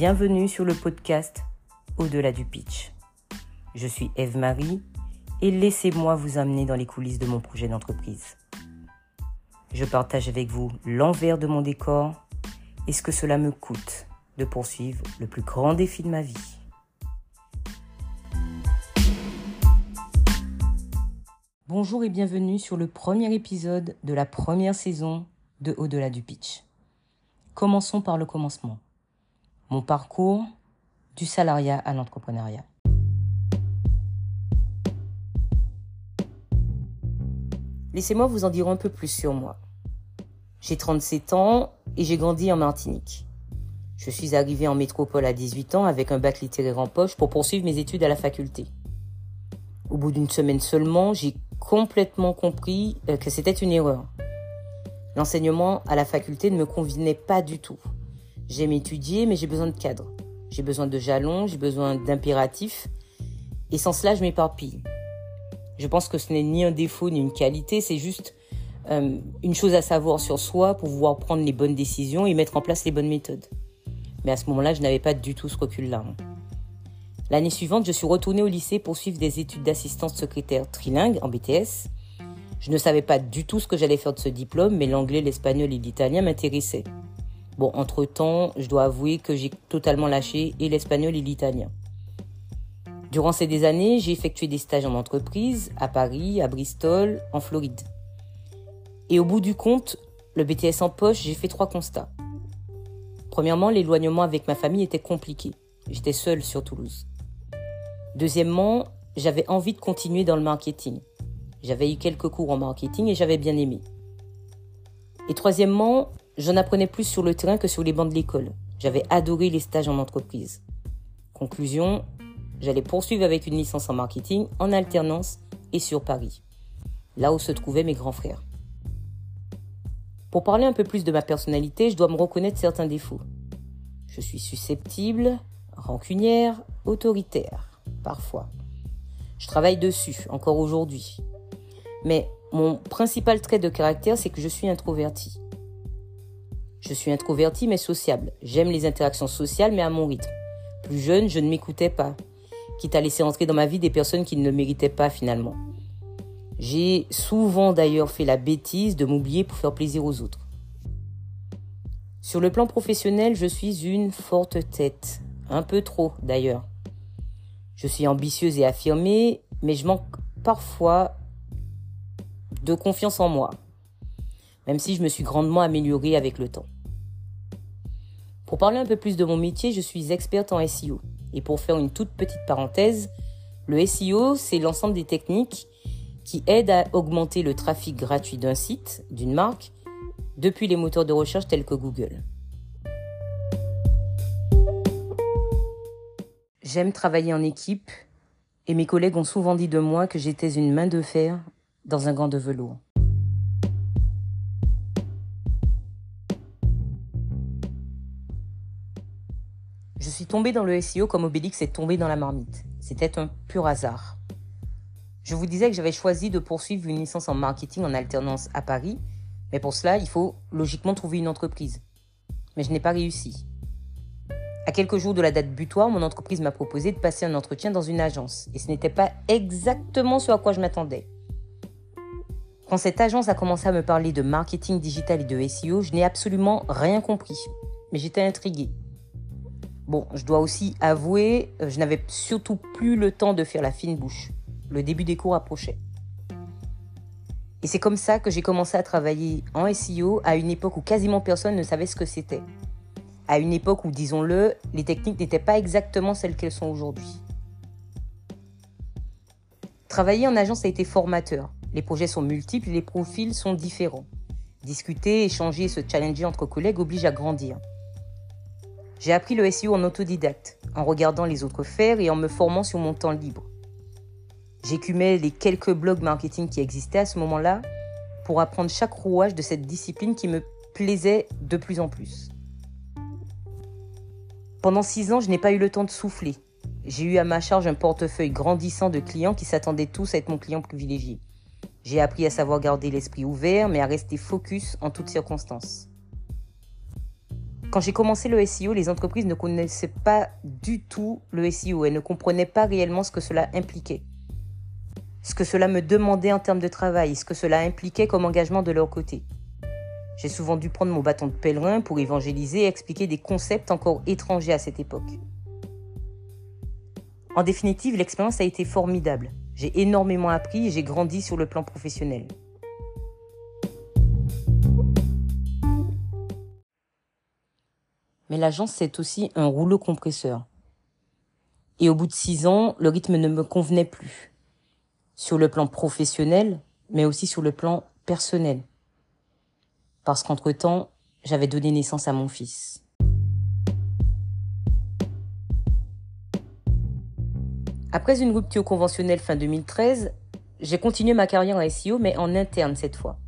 Bienvenue sur le podcast Au-delà du pitch. Je suis Eve-Marie et laissez-moi vous amener dans les coulisses de mon projet d'entreprise. Je partage avec vous l'envers de mon décor et ce que cela me coûte de poursuivre le plus grand défi de ma vie. Bonjour et bienvenue sur le premier épisode de la première saison de Au-delà du pitch. Commençons par le commencement. Mon parcours du salariat à l'entrepreneuriat. Laissez-moi vous en dire un peu plus sur moi. J'ai 37 ans et j'ai grandi en Martinique. Je suis arrivé en métropole à 18 ans avec un bac littéraire en poche pour poursuivre mes études à la faculté. Au bout d'une semaine seulement, j'ai complètement compris euh, que c'était une erreur. L'enseignement à la faculté ne me convenait pas du tout. J'aime étudier, mais j'ai besoin de cadre. J'ai besoin de jalons, j'ai besoin d'impératifs. Et sans cela, je m'éparpille. Je pense que ce n'est ni un défaut ni une qualité, c'est juste euh, une chose à savoir sur soi pour pouvoir prendre les bonnes décisions et mettre en place les bonnes méthodes. Mais à ce moment-là, je n'avais pas du tout ce recul-là. L'année suivante, je suis retournée au lycée pour suivre des études d'assistante secrétaire trilingue en BTS. Je ne savais pas du tout ce que j'allais faire de ce diplôme, mais l'anglais, l'espagnol et l'italien m'intéressaient. Bon, entre-temps, je dois avouer que j'ai totalement lâché et l'espagnol et l'italien. Durant ces années, j'ai effectué des stages en entreprise, à Paris, à Bristol, en Floride. Et au bout du compte, le BTS en poche, j'ai fait trois constats. Premièrement, l'éloignement avec ma famille était compliqué. J'étais seule sur Toulouse. Deuxièmement, j'avais envie de continuer dans le marketing. J'avais eu quelques cours en marketing et j'avais bien aimé. Et troisièmement, j'en apprenais plus sur le terrain que sur les bancs de l'école. J'avais adoré les stages en entreprise. Conclusion, j'allais poursuivre avec une licence en marketing en alternance et sur Paris, là où se trouvaient mes grands frères. Pour parler un peu plus de ma personnalité, je dois me reconnaître certains défauts. Je suis susceptible, rancunière, autoritaire parfois. Je travaille dessus, encore aujourd'hui. Mais mon principal trait de caractère, c'est que je suis introverti. Je suis introverti mais sociable. J'aime les interactions sociales mais à mon rythme. Plus jeune, je ne m'écoutais pas, quitte à laisser entrer dans ma vie des personnes qui ne le méritaient pas finalement. J'ai souvent d'ailleurs fait la bêtise de m'oublier pour faire plaisir aux autres. Sur le plan professionnel, je suis une forte tête, un peu trop d'ailleurs. Je suis ambitieuse et affirmée, mais je manque parfois de confiance en moi, même si je me suis grandement améliorée avec le temps. Pour parler un peu plus de mon métier, je suis experte en SEO. Et pour faire une toute petite parenthèse, le SEO, c'est l'ensemble des techniques qui aident à augmenter le trafic gratuit d'un site, d'une marque, depuis les moteurs de recherche tels que Google. J'aime travailler en équipe et mes collègues ont souvent dit de moi que j'étais une main de fer dans un gant de velours. Tombée dans le SEO comme Obélix est tombé dans la marmite. C'était un pur hasard. Je vous disais que j'avais choisi de poursuivre une licence en marketing en alternance à Paris, mais pour cela, il faut logiquement trouver une entreprise. Mais je n'ai pas réussi. À quelques jours de la date butoir, mon entreprise m'a proposé de passer un entretien dans une agence. Et ce n'était pas exactement ce à quoi je m'attendais. Quand cette agence a commencé à me parler de marketing digital et de SEO, je n'ai absolument rien compris. Mais j'étais intriguée. Bon, je dois aussi avouer, euh, je n'avais surtout plus le temps de faire la fine bouche. Le début des cours approchait. Et c'est comme ça que j'ai commencé à travailler en SEO à une époque où quasiment personne ne savait ce que c'était à une époque où, disons-le, les techniques n'étaient pas exactement celles qu'elles sont aujourd'hui. Travailler en agence a été formateur. Les projets sont multiples les profils sont différents. Discuter, échanger se challenger entre collègues oblige à grandir. J'ai appris le SEO en autodidacte, en regardant les autres faire et en me formant sur mon temps libre. J'écumais les quelques blogs marketing qui existaient à ce moment-là pour apprendre chaque rouage de cette discipline qui me plaisait de plus en plus. Pendant six ans, je n'ai pas eu le temps de souffler. J'ai eu à ma charge un portefeuille grandissant de clients qui s'attendaient tous à être mon client privilégié. J'ai appris à savoir garder l'esprit ouvert, mais à rester focus en toutes circonstances. Quand j'ai commencé le SEO, les entreprises ne connaissaient pas du tout le SEO. Elles ne comprenaient pas réellement ce que cela impliquait. Ce que cela me demandait en termes de travail, ce que cela impliquait comme engagement de leur côté. J'ai souvent dû prendre mon bâton de pèlerin pour évangéliser et expliquer des concepts encore étrangers à cette époque. En définitive, l'expérience a été formidable. J'ai énormément appris et j'ai grandi sur le plan professionnel. L'agence, c'est aussi un rouleau compresseur. Et au bout de six ans, le rythme ne me convenait plus. Sur le plan professionnel, mais aussi sur le plan personnel. Parce qu'entre-temps, j'avais donné naissance à mon fils. Après une rupture conventionnelle fin 2013, j'ai continué ma carrière en SEO, mais en interne cette fois.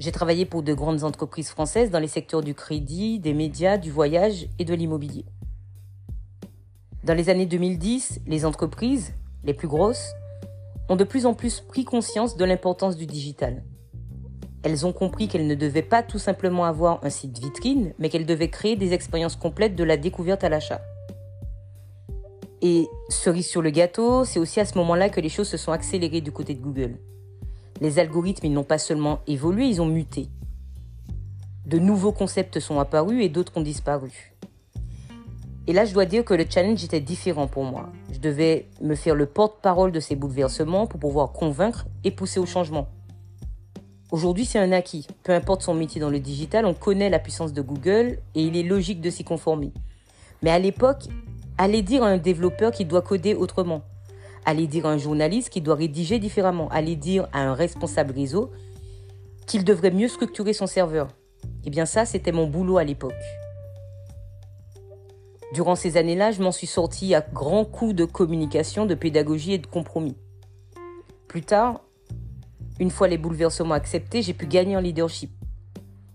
J'ai travaillé pour de grandes entreprises françaises dans les secteurs du crédit, des médias, du voyage et de l'immobilier. Dans les années 2010, les entreprises, les plus grosses, ont de plus en plus pris conscience de l'importance du digital. Elles ont compris qu'elles ne devaient pas tout simplement avoir un site vitrine, mais qu'elles devaient créer des expériences complètes de la découverte à l'achat. Et cerise sur le gâteau, c'est aussi à ce moment-là que les choses se sont accélérées du côté de Google. Les algorithmes, ils n'ont pas seulement évolué, ils ont muté. De nouveaux concepts sont apparus et d'autres ont disparu. Et là, je dois dire que le challenge était différent pour moi. Je devais me faire le porte-parole de ces bouleversements pour pouvoir convaincre et pousser au changement. Aujourd'hui, c'est un acquis. Peu importe son métier dans le digital, on connaît la puissance de Google et il est logique de s'y conformer. Mais à l'époque, allez dire à un développeur qu'il doit coder autrement. Allez dire à un journaliste qu'il doit rédiger différemment. Allez dire à un responsable réseau qu'il devrait mieux structurer son serveur. Eh bien ça, c'était mon boulot à l'époque. Durant ces années-là, je m'en suis sorti à grands coups de communication, de pédagogie et de compromis. Plus tard, une fois les bouleversements acceptés, j'ai pu gagner en leadership,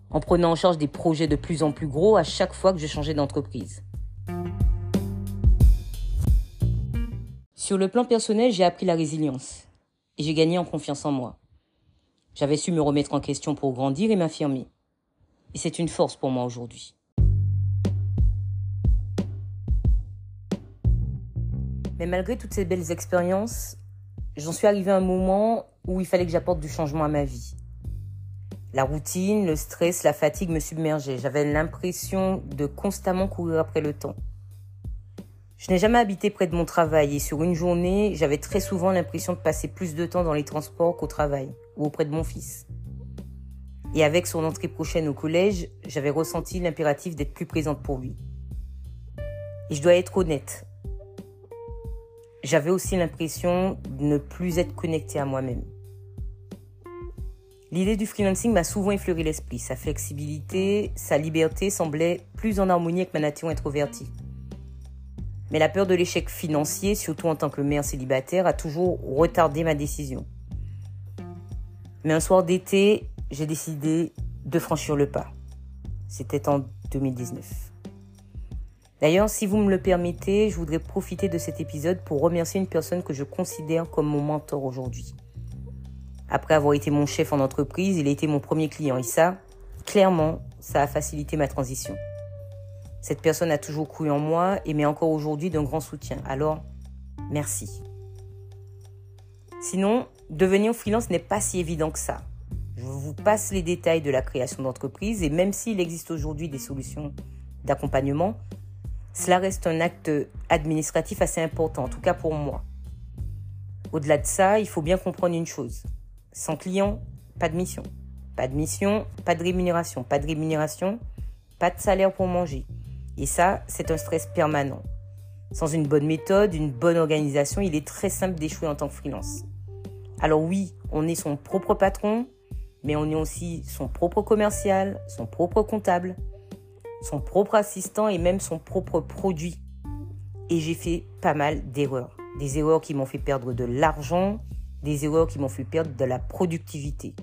en prenant en charge des projets de plus en plus gros à chaque fois que je changeais d'entreprise. Sur le plan personnel, j'ai appris la résilience et j'ai gagné en confiance en moi. J'avais su me remettre en question pour grandir et m'affirmer. Et c'est une force pour moi aujourd'hui. Mais malgré toutes ces belles expériences, j'en suis arrivé à un moment où il fallait que j'apporte du changement à ma vie. La routine, le stress, la fatigue me submergeaient. J'avais l'impression de constamment courir après le temps. Je n'ai jamais habité près de mon travail et sur une journée, j'avais très souvent l'impression de passer plus de temps dans les transports qu'au travail ou auprès de mon fils. Et avec son entrée prochaine au collège, j'avais ressenti l'impératif d'être plus présente pour lui. Et je dois être honnête. J'avais aussi l'impression de ne plus être connecté à moi-même. L'idée du freelancing m'a souvent effleuré l'esprit. Sa flexibilité, sa liberté semblaient plus en harmonie avec ma nature introvertie. Mais la peur de l'échec financier, surtout en tant que mère célibataire, a toujours retardé ma décision. Mais un soir d'été, j'ai décidé de franchir le pas. C'était en 2019. D'ailleurs, si vous me le permettez, je voudrais profiter de cet épisode pour remercier une personne que je considère comme mon mentor aujourd'hui. Après avoir été mon chef en entreprise, il a été mon premier client et ça, clairement, ça a facilité ma transition. Cette personne a toujours cru en moi et m'est encore aujourd'hui d'un grand soutien. Alors, merci. Sinon, devenir freelance n'est pas si évident que ça. Je vous passe les détails de la création d'entreprise et même s'il existe aujourd'hui des solutions d'accompagnement, cela reste un acte administratif assez important, en tout cas pour moi. Au-delà de ça, il faut bien comprendre une chose. Sans client, pas de mission. Pas de mission, pas de rémunération. Pas de rémunération, pas de salaire pour manger. Et ça, c'est un stress permanent. Sans une bonne méthode, une bonne organisation, il est très simple d'échouer en tant que freelance. Alors oui, on est son propre patron, mais on est aussi son propre commercial, son propre comptable, son propre assistant et même son propre produit. Et j'ai fait pas mal d'erreurs. Des erreurs qui m'ont fait perdre de l'argent, des erreurs qui m'ont fait perdre de la productivité.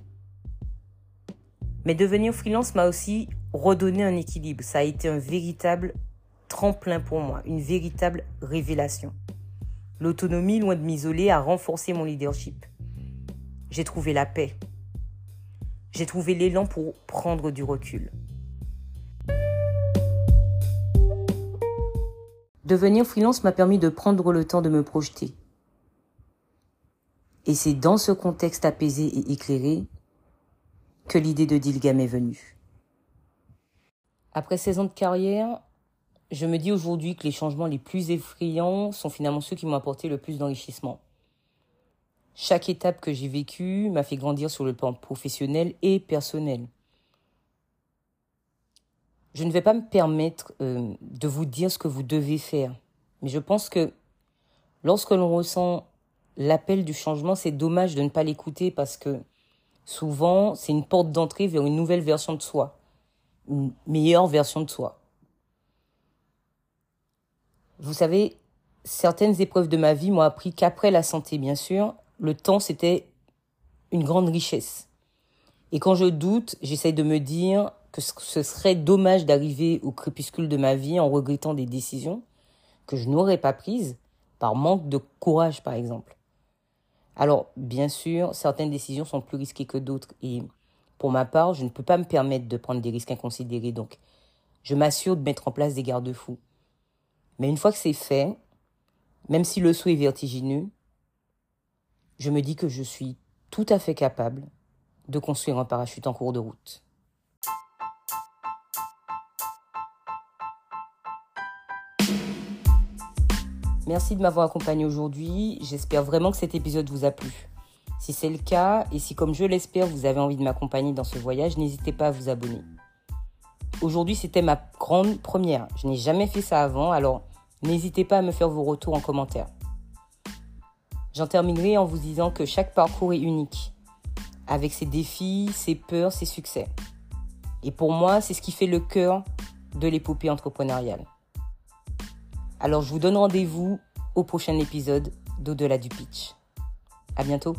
Mais devenir freelance m'a aussi redonner un équilibre. Ça a été un véritable tremplin pour moi, une véritable révélation. L'autonomie, loin de m'isoler, a renforcé mon leadership. J'ai trouvé la paix. J'ai trouvé l'élan pour prendre du recul. Devenir freelance m'a permis de prendre le temps de me projeter. Et c'est dans ce contexte apaisé et éclairé que l'idée de Dilgam est venue. Après 16 ans de carrière, je me dis aujourd'hui que les changements les plus effrayants sont finalement ceux qui m'ont apporté le plus d'enrichissement. Chaque étape que j'ai vécue m'a fait grandir sur le plan professionnel et personnel. Je ne vais pas me permettre euh, de vous dire ce que vous devez faire, mais je pense que lorsque l'on ressent l'appel du changement, c'est dommage de ne pas l'écouter parce que souvent c'est une porte d'entrée vers une nouvelle version de soi, meilleure version de soi. Vous savez, certaines épreuves de ma vie m'ont appris qu'après la santé, bien sûr, le temps, c'était une grande richesse. Et quand je doute, j'essaie de me dire que ce serait dommage d'arriver au crépuscule de ma vie en regrettant des décisions que je n'aurais pas prises par manque de courage, par exemple. Alors, bien sûr, certaines décisions sont plus risquées que d'autres. Et pour ma part, je ne peux pas me permettre de prendre des risques inconsidérés. Donc, je m'assure de mettre en place des garde-fous. Mais une fois que c'est fait, même si le saut est vertigineux, je me dis que je suis tout à fait capable de construire un parachute en cours de route. Merci de m'avoir accompagné aujourd'hui. J'espère vraiment que cet épisode vous a plu. Si c'est le cas, et si comme je l'espère, vous avez envie de m'accompagner dans ce voyage, n'hésitez pas à vous abonner. Aujourd'hui, c'était ma grande première. Je n'ai jamais fait ça avant, alors n'hésitez pas à me faire vos retours en commentaire. J'en terminerai en vous disant que chaque parcours est unique, avec ses défis, ses peurs, ses succès. Et pour moi, c'est ce qui fait le cœur de l'épopée entrepreneuriale. Alors je vous donne rendez-vous au prochain épisode d'Au-delà du pitch. À bientôt!